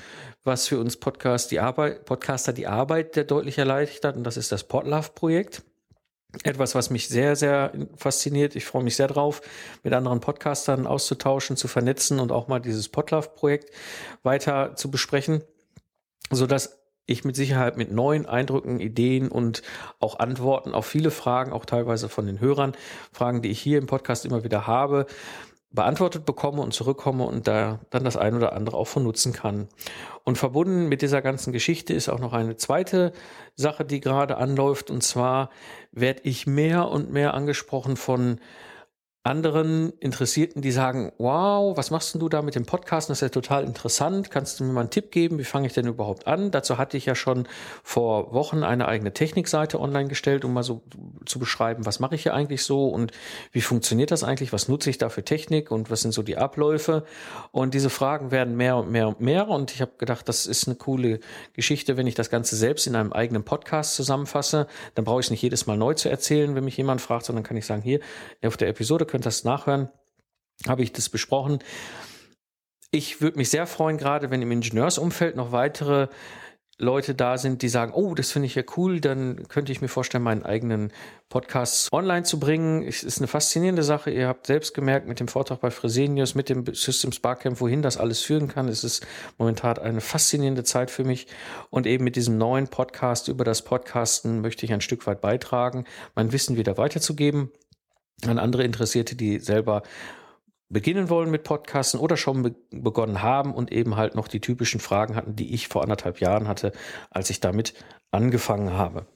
A: was für uns Podcast die Arbeit, Podcaster die Arbeit der deutlich erleichtert, und das ist das Podlove-Projekt. Etwas, was mich sehr, sehr fasziniert. Ich freue mich sehr drauf, mit anderen Podcastern auszutauschen, zu vernetzen und auch mal dieses Podlove-Projekt weiter zu besprechen, sodass ich mit Sicherheit mit neuen Eindrücken, Ideen und auch Antworten auf viele Fragen, auch teilweise von den Hörern, Fragen, die ich hier im Podcast immer wieder habe, beantwortet bekomme und zurückkomme und da dann das ein oder andere auch von nutzen kann. Und verbunden mit dieser ganzen Geschichte ist auch noch eine zweite Sache, die gerade anläuft. Und zwar werde ich mehr und mehr angesprochen von anderen Interessierten, die sagen, wow, was machst denn du da mit dem Podcast? Das ist ja total interessant. Kannst du mir mal einen Tipp geben? Wie fange ich denn überhaupt an? Dazu hatte ich ja schon vor Wochen eine eigene Technikseite online gestellt, um mal so zu beschreiben, was mache ich hier eigentlich so und wie funktioniert das eigentlich? Was nutze ich da für Technik und was sind so die Abläufe? Und diese Fragen werden mehr und mehr und mehr. Und ich habe gedacht, das ist eine coole Geschichte, wenn ich das Ganze selbst in einem eigenen Podcast zusammenfasse. Dann brauche ich es nicht jedes Mal neu zu erzählen, wenn mich jemand fragt, sondern kann ich sagen, hier auf der Episode könnt das nachhören, habe ich das besprochen. Ich würde mich sehr freuen, gerade wenn im Ingenieursumfeld noch weitere Leute da sind, die sagen, oh, das finde ich ja cool, dann könnte ich mir vorstellen, meinen eigenen Podcast online zu bringen. Es ist eine faszinierende Sache. Ihr habt selbst gemerkt mit dem Vortrag bei Fresenius, mit dem Systems Barcamp, wohin das alles führen kann. Es ist momentan eine faszinierende Zeit für mich. Und eben mit diesem neuen Podcast über das Podcasten möchte ich ein Stück weit beitragen, mein Wissen wieder weiterzugeben an andere Interessierte, die selber beginnen wollen mit Podcasten oder schon be begonnen haben und eben halt noch die typischen Fragen hatten, die ich vor anderthalb Jahren hatte, als ich damit angefangen habe.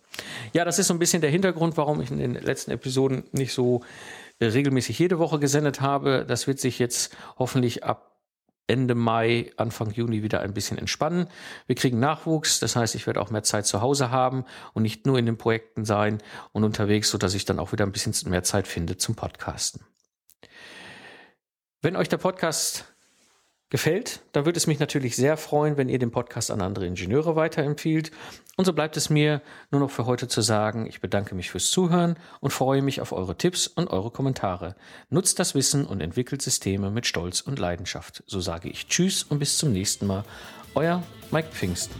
A: Ja, das ist so ein bisschen der Hintergrund, warum ich in den letzten Episoden nicht so regelmäßig jede Woche gesendet habe. Das wird sich jetzt hoffentlich ab Ende Mai, Anfang Juni wieder ein bisschen entspannen. Wir kriegen Nachwuchs, das heißt, ich werde auch mehr Zeit zu Hause haben und nicht nur in den Projekten sein und unterwegs, so dass ich dann auch wieder ein bisschen mehr Zeit finde zum Podcasten. Wenn euch der Podcast gefällt, dann würde es mich natürlich sehr freuen, wenn ihr den Podcast an andere Ingenieure weiterempfiehlt. Und so bleibt es mir nur noch für heute zu sagen, ich bedanke mich fürs Zuhören und freue mich auf eure Tipps und eure Kommentare. Nutzt das Wissen und entwickelt Systeme mit Stolz und Leidenschaft. So sage ich Tschüss und bis zum nächsten Mal. Euer Mike Pfingsten.